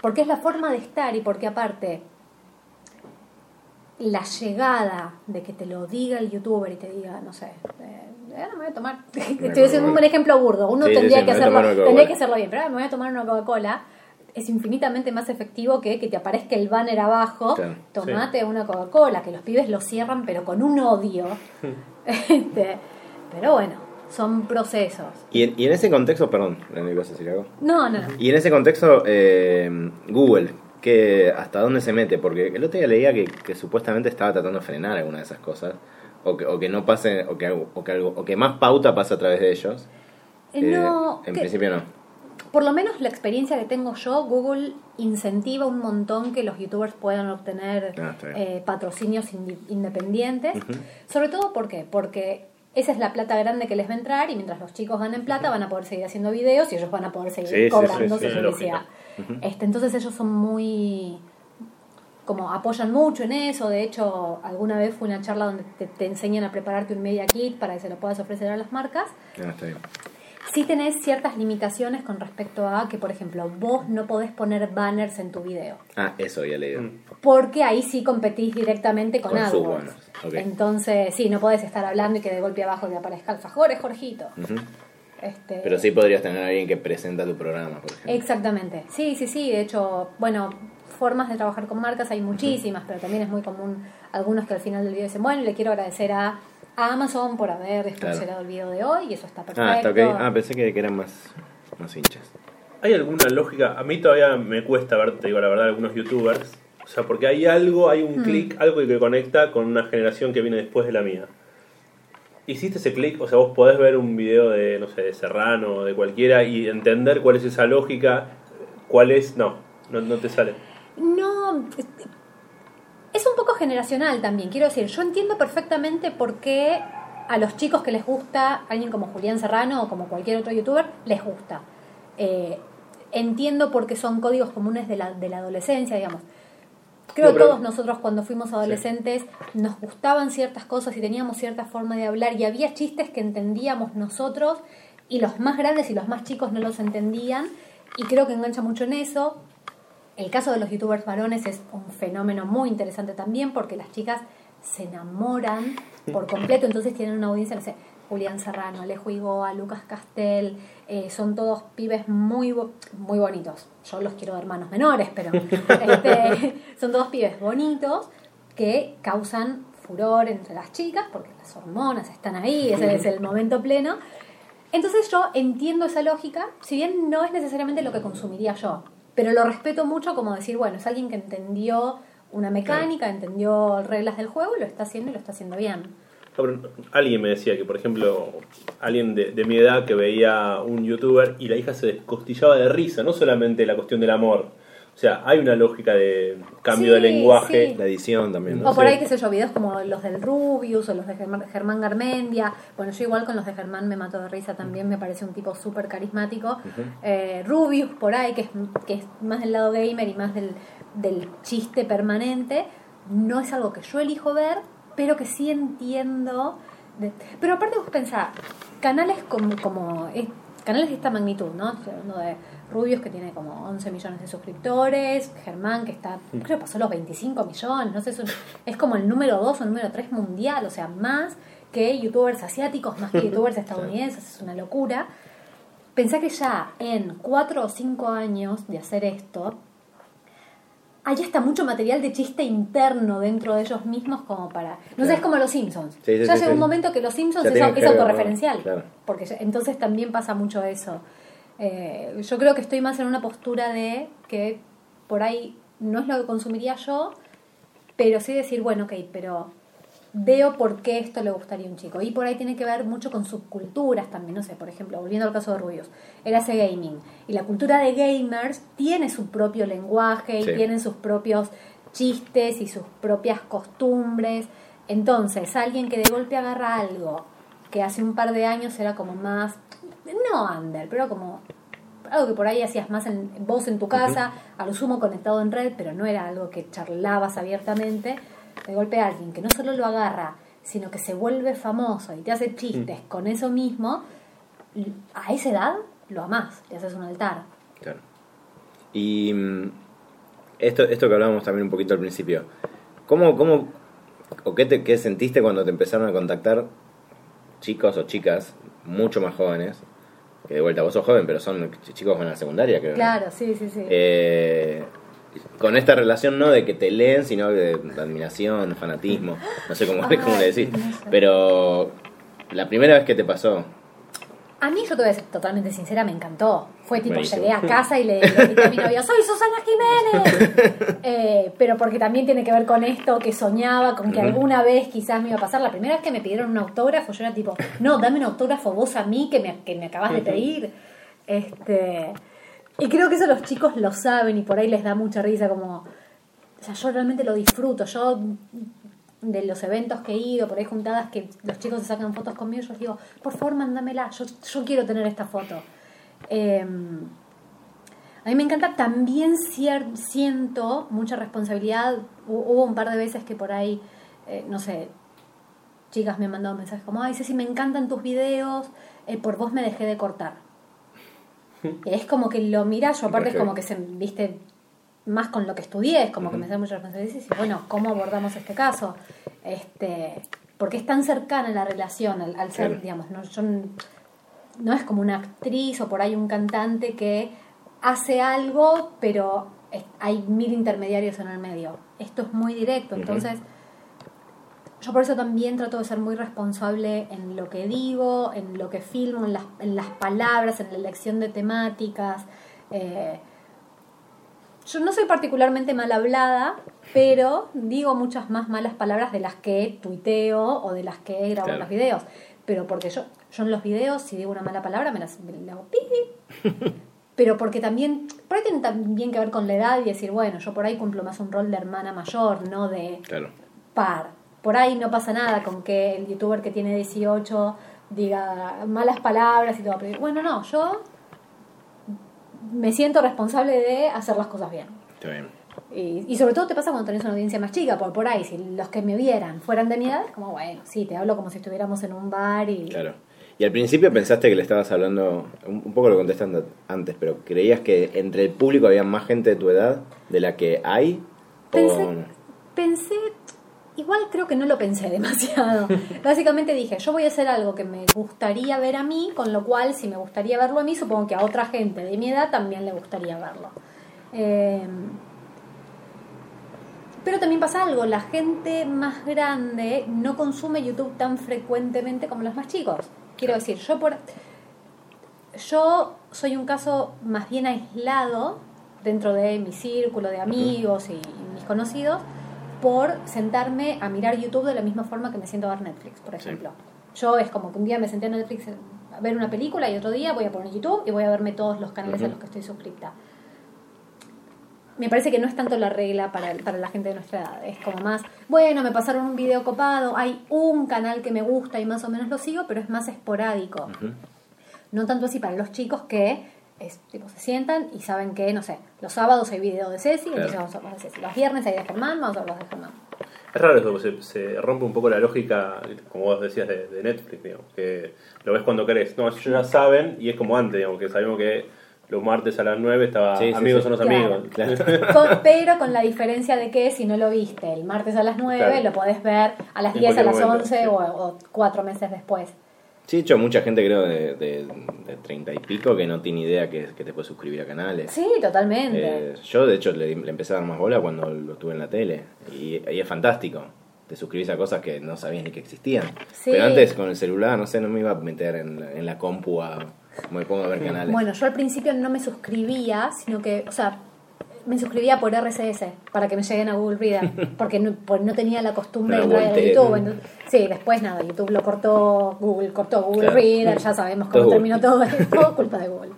porque es la forma de estar y porque aparte la llegada de que te lo diga el youtuber y te diga, no sé, eh, ahora me voy a tomar, estoy haciendo un ejemplo burdo, uno Sí, sí, tendría sí, que hacerlo, tendría que hacerlo bien, pero ahora me voy a tomar una Coca-Cola, es infinitamente más efectivo que que te aparezca el banner abajo, Claro. tomate una Coca-Cola, que los pibes lo cierran pero con un odio. Este, pero bueno, son procesos. Y en, y en ese contexto, perdón, ¿me ibas a decir algo? No, no, no. Y en ese contexto, eh, Google, que ¿hasta dónde se mete? Porque el otro día leía que, que supuestamente estaba tratando de frenar alguna de esas cosas. O que, o que no pase, o que, algo- o, que o que más pauta pasa a través de ellos. Eh, Eh, no, en que- principio no. por lo menos la experiencia que tengo yo, Google incentiva un montón que los youtubers puedan obtener Ah, eh, patrocinios independientes. Sobre todo, ¿por qué? Porque esa es la plata grande que les va a entrar y mientras los chicos ganen plata van a poder seguir haciendo videos y ellos van a poder seguir Sí, sí, cobrando sí, sí, su publicidad. Este, entonces ellos son muy como apoyan mucho en eso, de hecho alguna vez fue una charla donde te, te enseñan a prepararte un media kit para que se lo puedas ofrecer a las marcas Ah, está bien. sí tenés ciertas limitaciones con respecto a que, por ejemplo, vos no podés poner banners en tu video. Ah, eso había leído. Mm. Porque ahí sí competís directamente con, Con sus AdWords. banners, ok. Entonces, sí, no podés estar hablando y que de golpe abajo te aparezca alfajores, Jorgito. Ujú. Este, Pero sí podrías tener a alguien que presenta tu programa, por ejemplo. Exactamente. Sí, sí, sí. De hecho, bueno, formas de trabajar con marcas hay muchísimas, pero también es muy común algunos que al final del video dicen, bueno, le quiero agradecer a, a Amazon por haber sponsorado el video de hoy y eso está perfecto. Ah, está ok. Ah, pensé que, eran más, más hinchas. ¿Hay alguna lógica? A mí todavía me cuesta ver, te digo la verdad, algunos youtubers. O sea, porque hay algo, hay un clic, algo que conecta con una generación que viene después de la mía. Hiciste ese clic, o sea, vos podés ver un video de, no sé, de Serrano o de cualquiera y entender cuál es esa lógica, cuál es. No, no, no te sale. No, es un poco generacional también. Quiero decir, yo entiendo perfectamente por qué a los chicos que les gusta, alguien como Julián Serrano o como cualquier otro youtuber, les gusta. Eh, entiendo porque son códigos comunes de la, de la adolescencia, digamos. Creo que todos nosotros cuando fuimos adolescentes nos gustaban ciertas cosas y teníamos cierta forma de hablar y había chistes que entendíamos nosotros y los más grandes y los más chicos no los entendían y creo que engancha mucho en eso. El caso de los youtubers varones es un fenómeno muy interesante también porque las chicas se enamoran por completo, entonces tienen una audiencia, no sé, Julián Serrano, Alejo Igoa, Lucas Castel, eh, son todos pibes muy, muy bonitos. Yo los quiero de hermanos menores, pero este, son todos pibes bonitos que causan furor entre las chicas porque las hormonas están ahí, ese es el momento pleno. Entonces yo entiendo esa lógica, si bien no es necesariamente lo que consumiría yo, pero lo respeto mucho como decir, bueno, es alguien que entendió una mecánica, entendió reglas del juego y lo está haciendo y lo está haciendo bien. Pero Alguien me decía que, por ejemplo, alguien de, de mi edad que veía un youtuber y la hija se descostillaba de risa, no solamente la cuestión del amor. O sea, hay una lógica de cambio de lenguaje. sí. La edición también, ¿no? O por Sí. ahí, qué sé yo, videos como los del Rubius o los de Germán, Garmendia. Bueno, yo igual con los de Germán me mato de risa también, me parece un tipo súper carismático. Eh, Rubius por ahí, que es, que es más del lado gamer y más del, del chiste permanente, no es algo que yo elijo ver, pero que sí entiendo. de- pero aparte vos pensás, canales como, como eh, canales de esta magnitud, ¿no? De Rubius que tiene como 11 millones de suscriptores, Germán que está, creo que pasó los 25 millones, no sé, es, un- es como el número 2 o el número 3 mundial, o sea, más que youtubers asiáticos, más que youtubers estadounidenses, es una locura. Pensá que ya en 4 o 5 años de hacer esto, hay hasta mucho material de chiste interno dentro de ellos mismos como para... No sé, es como los Simpsons. Sí, sí, ya sí, llega un momento que los Simpsons Ya es, es autorreferencial. Claro. Porque ya- entonces también pasa mucho eso. Eh, yo creo que estoy más en una postura de que por ahí no es lo que consumiría yo, pero sí decir, bueno, ok, pero veo por qué esto le gustaría a un chico. Y por ahí tiene que ver mucho con subculturas también, no sé, por ejemplo, volviendo al caso de Rubius, él hace gaming. Y la cultura de gamers tiene su propio lenguaje y tienen sus propios chistes y sus propias costumbres. Entonces, alguien que de golpe agarra algo que hace un par de años era como más, no under, pero como algo que por ahí hacías más en, vos en tu casa, a lo sumo conectado en red, pero no era algo que charlabas abiertamente. De golpe alguien que no solo lo agarra, sino que se vuelve famoso y te hace chistes con eso mismo, a esa edad lo amás, te haces un altar. Claro. Y mm, esto, esto que hablábamos también un poquito al principio, ¿cómo, cómo o qué, te, qué sentiste cuando te empezaron a contactar chicos o chicas mucho más jóvenes? Que de vuelta, vos sos joven, pero son chicos en la secundaria, creo. ¿no? Claro, sí, sí, sí. Eh, con esta relación no de que te leen, sino de, admiración, fanatismo, no sé cómo, cómo le decís. no sé. Pero la primera vez que te pasó, A mí, yo te voy a ser totalmente sincera, me encantó. Fue tipo, Buenísimo. llegué a casa y le, le dije a mi novio, soy Susana Jiménez. Eh, pero porque también tiene que ver con esto que soñaba, con que alguna vez quizás me iba a pasar. La primera vez que me pidieron un autógrafo, yo era tipo, no, dame un autógrafo vos a mí que me, que me acabas de pedir. Este, y creo que eso los chicos lo saben y por ahí les da mucha risa, como, o sea, yo realmente lo disfruto. Yo de los eventos que he ido, por ahí juntadas que los chicos se sacan fotos conmigo, yo les digo, por favor, mándamela, yo, yo quiero tener esta foto. Eh, a mí me encanta, también siento mucha responsabilidad. Hu- Hubo un par de veces que por ahí, eh, no sé, chicas me han mandado mensajes como, ay, Ceci, me encantan tus videos, eh, por vos me dejé de cortar. Es como que lo miras, yo aparte es como que se, viste, más con lo que estudié, es como que me da mucha responsabilidad. Y dices, bueno, ¿cómo abordamos este caso? Este, porque es tan cercana la relación al, al ser, Claro. digamos, no, yo no es como una actriz o por ahí un cantante que hace algo, pero es- hay mil intermediarios en el medio. Esto es muy directo, entonces yo por eso también trato de ser muy responsable en lo que digo, en lo que filmo, en las, en las palabras, en la elección de temáticas. Eh, yo no soy particularmente mal hablada, pero digo muchas más malas palabras de las que tuiteo o de las que grabo en los videos. Pero porque yo, yo en los videos, si digo una mala palabra, me las me la hago pi. Pero porque también, por ahí tiene también que ver con la edad y decir, bueno, yo por ahí cumplo más un rol de hermana mayor, no de claro. par. Por ahí no pasa nada con que el youtuber que tiene 18 diga malas palabras y todo. Pero bueno, no, yo me siento responsable de hacer las cosas bien. Está bien. Y, y sobre todo te pasa cuando tenés una audiencia más chica, por, por ahí, si los que me vieran fueran de mi edad, es como, bueno, sí, te hablo como si estuviéramos en un bar y... Claro. Y al principio pensaste que le estabas hablando, un, poco lo contestando antes, pero ¿creías que entre el público había más gente de tu edad de la que hay? Pensé, ¿O pensé, igual creo que no lo pensé demasiado. Básicamente dije, yo voy a hacer algo que me gustaría ver a mí, con lo cual si me gustaría verlo a mí, supongo que a otra gente de mi edad también le gustaría verlo. Eh, pero también pasa algo, la gente más grande no consume YouTube tan frecuentemente como los más chicos. Quiero decir, yo por yo soy un caso más bien aislado dentro de mi círculo de amigos y mis conocidos por sentarme a mirar YouTube de la misma forma que me siento a ver Netflix, por Sí. ejemplo. Yo es como que un día me senté a Netflix a ver una película y otro día voy a poner YouTube y voy a verme todos los canales a los que estoy suscripta. Me parece que no es tanto la regla para, para la gente de nuestra edad. Es como más, bueno, me pasaron un video copado, hay un canal que me gusta y más o menos lo sigo, pero es más esporádico. Ujú. No tanto así para los chicos que es, tipo, se sientan y saben que, no sé, los sábados hay video de Ceci, entonces Claro. vamos a hablar de Ceci. Los viernes hay de Germán, vamos a hablar de Germán. Es raro eso, porque se, se rompe un poco la lógica, como vos decías, de, de Netflix, digamos, que lo ves cuando querés. No, ellos ya saben, y es como antes, digamos, que sabemos que los martes a las 9 estaba Sí, sí, Amigos sí. son los Claro. amigos. Claro. Con- pero con la diferencia de que si no lo viste el martes a las 9, Claro. lo podés ver a las En 10, a las momento, 11 sí. o, o cuatro meses después. Sí, de hecho, mucha gente creo de, de, de 30 y pico que no tiene idea que, que te puedes suscribir a canales. Sí, totalmente. Eh, yo, de hecho, le, le empecé a dar más bola cuando lo tuve en la tele. Y, y es fantástico. Te suscribís a cosas que no sabías ni que existían. Sí. Pero antes, con el celular, no sé, no me iba a meter en, la- en la compu a... Me pongo a ver canales. Bueno, yo al principio no me suscribía, sino que, o sea, me suscribía por RCS para que me lleguen a Google Reader, porque no, pues no tenía la costumbre No de entrar a. YouTube. entonces- sí, después nada, YouTube lo cortó, Google cortó Google Claro. Reader, ya sabemos cómo Todo terminó todo, todo culpa de Google.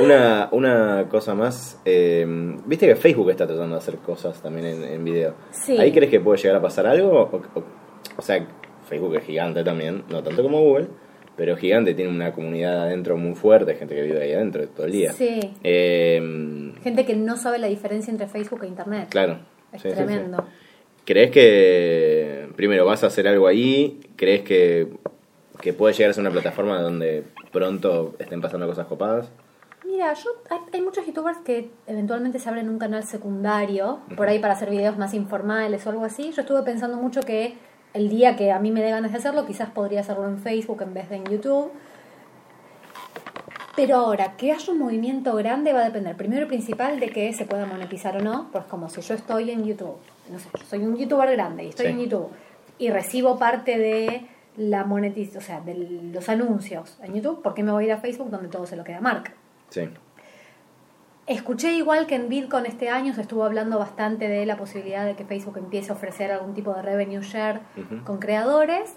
Una, una cosa más, eh, viste que Facebook está tratando de hacer cosas también en, en video. Sí. ¿Ahí crees que puede llegar a pasar algo? O, o- o sea, Facebook es gigante también, no tanto como Google, pero gigante, tiene una comunidad adentro muy fuerte, gente que vive ahí adentro todo el día. Sí, Eh, gente que no sabe la diferencia entre Facebook e Internet. claro. Es sí, sí, sí. tremendo. ¿Crees que, primero, vas a hacer algo ahí? ¿Crees que, que puede llegar a ser una plataforma donde pronto estén pasando cosas copadas? Mira, yo hay, hay muchos youtubers que eventualmente se abren un canal secundario, por ahí para hacer videos más informales o algo así. Yo estuve pensando mucho que el día que a mí me dé ganas de hacerlo, quizás podría hacerlo en Facebook en vez de en YouTube. Pero ahora, que haya un movimiento grande va a depender, primero y principal, de que se pueda monetizar o no. Pues como si yo estoy en YouTube, no sé, yo soy un youtuber grande y estoy Sí. en YouTube y recibo parte de la monetización, o sea, de los anuncios en YouTube, ¿por qué me voy a ir a Facebook donde todo se lo queda a Mark? Sí. Escuché igual que en VidCon este año se estuvo hablando bastante de la posibilidad de que Facebook empiece a ofrecer algún tipo de revenue share con creadores.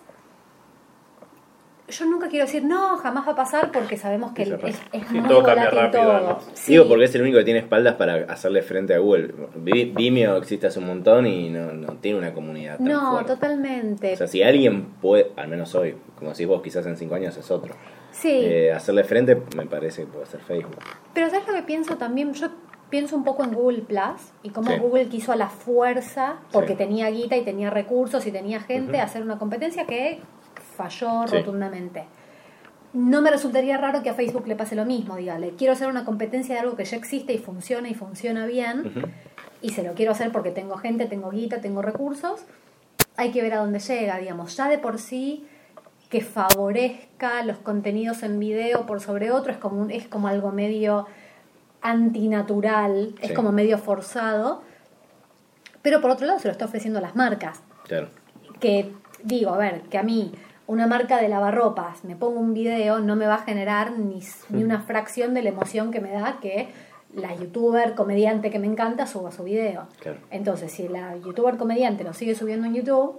Yo nunca quiero decir no, jamás va a pasar porque sabemos que Sí, es, es. Sí, muy todo cambia volátil rápido, todo. Sí. Digo porque es el único que tiene espaldas para hacerle frente a Google. Vi- Vimeo existe hace un montón y no, no tiene una comunidad tan No, fuerte. totalmente. O sea, si alguien puede, al menos hoy, como decís vos, quizás en cinco años es otro, sí. eh, hacerle frente me parece que puede ser Facebook. Pero ¿sabes lo que pienso también? Yo pienso un poco en Google Plus y cómo Sí. Google quiso a la fuerza, porque Sí. tenía guita y tenía recursos y tenía gente, hacer una competencia que falló rotundamente. No me resultaría raro que a Facebook le pase lo mismo, dígale, quiero hacer una competencia de algo que ya existe y funciona y funciona bien, y se lo quiero hacer porque tengo gente, tengo guita, tengo recursos, hay que ver a dónde llega, digamos, ya de por sí que favorezca los contenidos en video por sobre otro es como un- es como algo medio antinatural, es como medio forzado, pero por otro lado se lo está ofreciendo a las marcas, Claro. que digo, a ver, que a mí una marca de lavarropas me ponga un video no me va a generar ni, ni una fracción de la emoción que me da que la youtuber comediante que me encanta suba su video. Claro. Entonces, si la youtuber comediante lo sigue subiendo en YouTube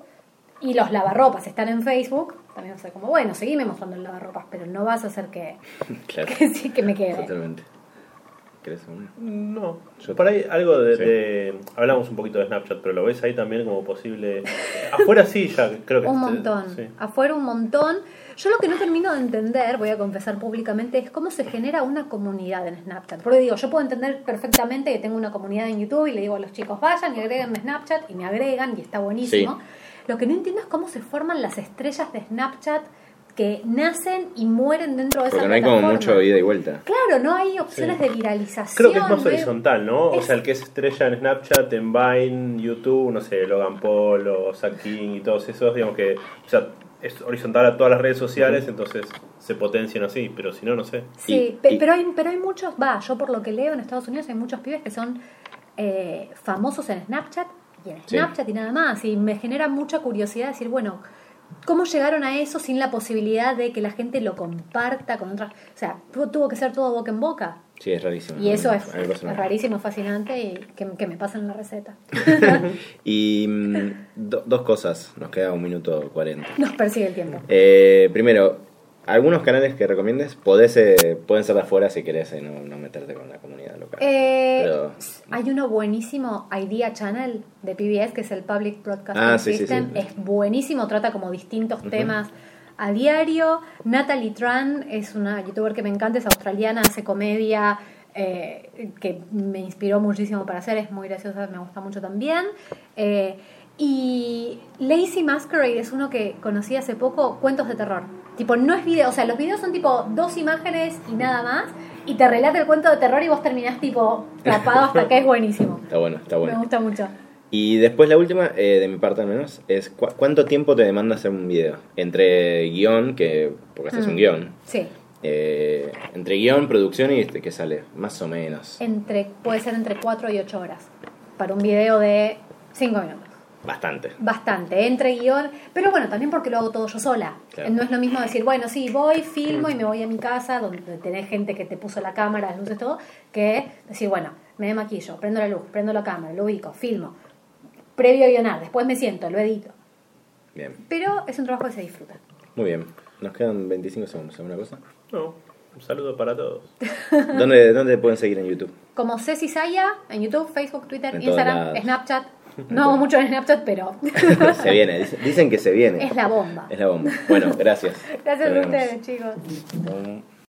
y los lavarropas están en Facebook, también va a ser como, bueno, seguime mostrando el lavarropas, pero no vas a hacer que, claro. que, sí, que me quede. Totalmente. ¿Querés un- No, Yo- por ahí algo de, Sí. de- Hablamos un poquito de Snapchat, pero lo ves ahí también como posible. Afuera sí, ya creo que. Un montón. sí. Afuera un montón. Yo lo que no termino de entender, voy a confesar públicamente, es cómo se genera una comunidad en Snapchat. Porque digo, yo puedo entender perfectamente que tengo una comunidad en YouTube y le digo a los chicos, vayan y agréguenme Snapchat y me agregan y está buenísimo. Sí. Lo que no entiendo es cómo se forman las estrellas de Snapchat que nacen y mueren dentro de Porque esa no hay como plataforma. mucho ida y vuelta. Claro, no hay opciones Sí. de viralización. Creo que es más horizontal, ¿no? O sea, el que es estrella en Snapchat, en Vine, YouTube, no sé, Logan Paul o Zack King y todos esos, digamos que, o sea, es horizontal a todas las redes sociales, entonces se potencian así, pero si no, no sé. Sí, Y- pe- y- pero, hay, pero hay muchos, va, yo por lo que leo en Estados Unidos hay muchos pibes que son eh, famosos en Snapchat Sí. Snapchat y nada más. Y me genera mucha curiosidad decir, bueno, ¿cómo llegaron a eso sin la posibilidad de que la gente lo comparta con otras? O sea, tu- tuvo que ser todo boca en boca. Sí, es rarísimo. Y eso es, es rarísimo, fascinante y que, que me pasen la receta. Y mm, do- dos cosas, nos queda un minuto cuarenta. Nos persigue el tiempo. Eh, primero, algunos canales que recomiendes podés, eh, pueden ser de afuera si querés eh, no, no meterte con la comunidad local. Eh, Pero- hay uno buenísimo, Idea Channel de PBS, que es el Public Broadcasting Ah, sí, System. sí. Es buenísimo, trata como distintos temas a diario. Natalie Tran es una youtuber que me encanta, es australiana, hace comedia, eh, que me inspiró muchísimo para hacer, es muy graciosa, me gusta mucho también. Eh, y Lazy Masquerade es uno que conocí hace poco, cuentos de terror. Tipo, no es video, o sea, los videos son tipo dos imágenes y nada más, y te relata el cuento de terror y vos terminás tipo tapado hasta que es buenísimo. Está bueno, está Me bueno. gusta mucho. Y después la última, eh, de mi parte al menos, es cu- ¿cuánto tiempo te demanda hacer un video? Entre guion, que porque este es un Mm. guion, Sí, eh, entre guion, producción y este que sale, más o menos. entre, puede ser entre 4 y 8 horas para un video de 5 minutos. Bastante. Bastante, entre guion, pero bueno, también porque lo hago todo yo sola. Claro. No es lo mismo decir, bueno, sí, voy, filmo y me voy a mi casa, donde tenés gente que te puso la cámara, las luces, todo, que decir, bueno, me maquillo, prendo la luz, prendo la cámara, lo ubico, filmo, previo a guionar, después me siento, lo edito. Bien, Pero es un trabajo que se disfruta. muy bien. Nos quedan 25 segundos, ¿alguna cosa? No, un saludo para todos. ¿Dónde, ¿Dónde pueden seguir en YouTube? Como Ceci Saya en YouTube, Facebook, Twitter, En Instagram. Snapchat. No hago mucho en Snapchat, pero Se viene, dicen- que se viene. es la bomba. Es la bomba. Bueno, gracias. Gracias a ustedes, chicos.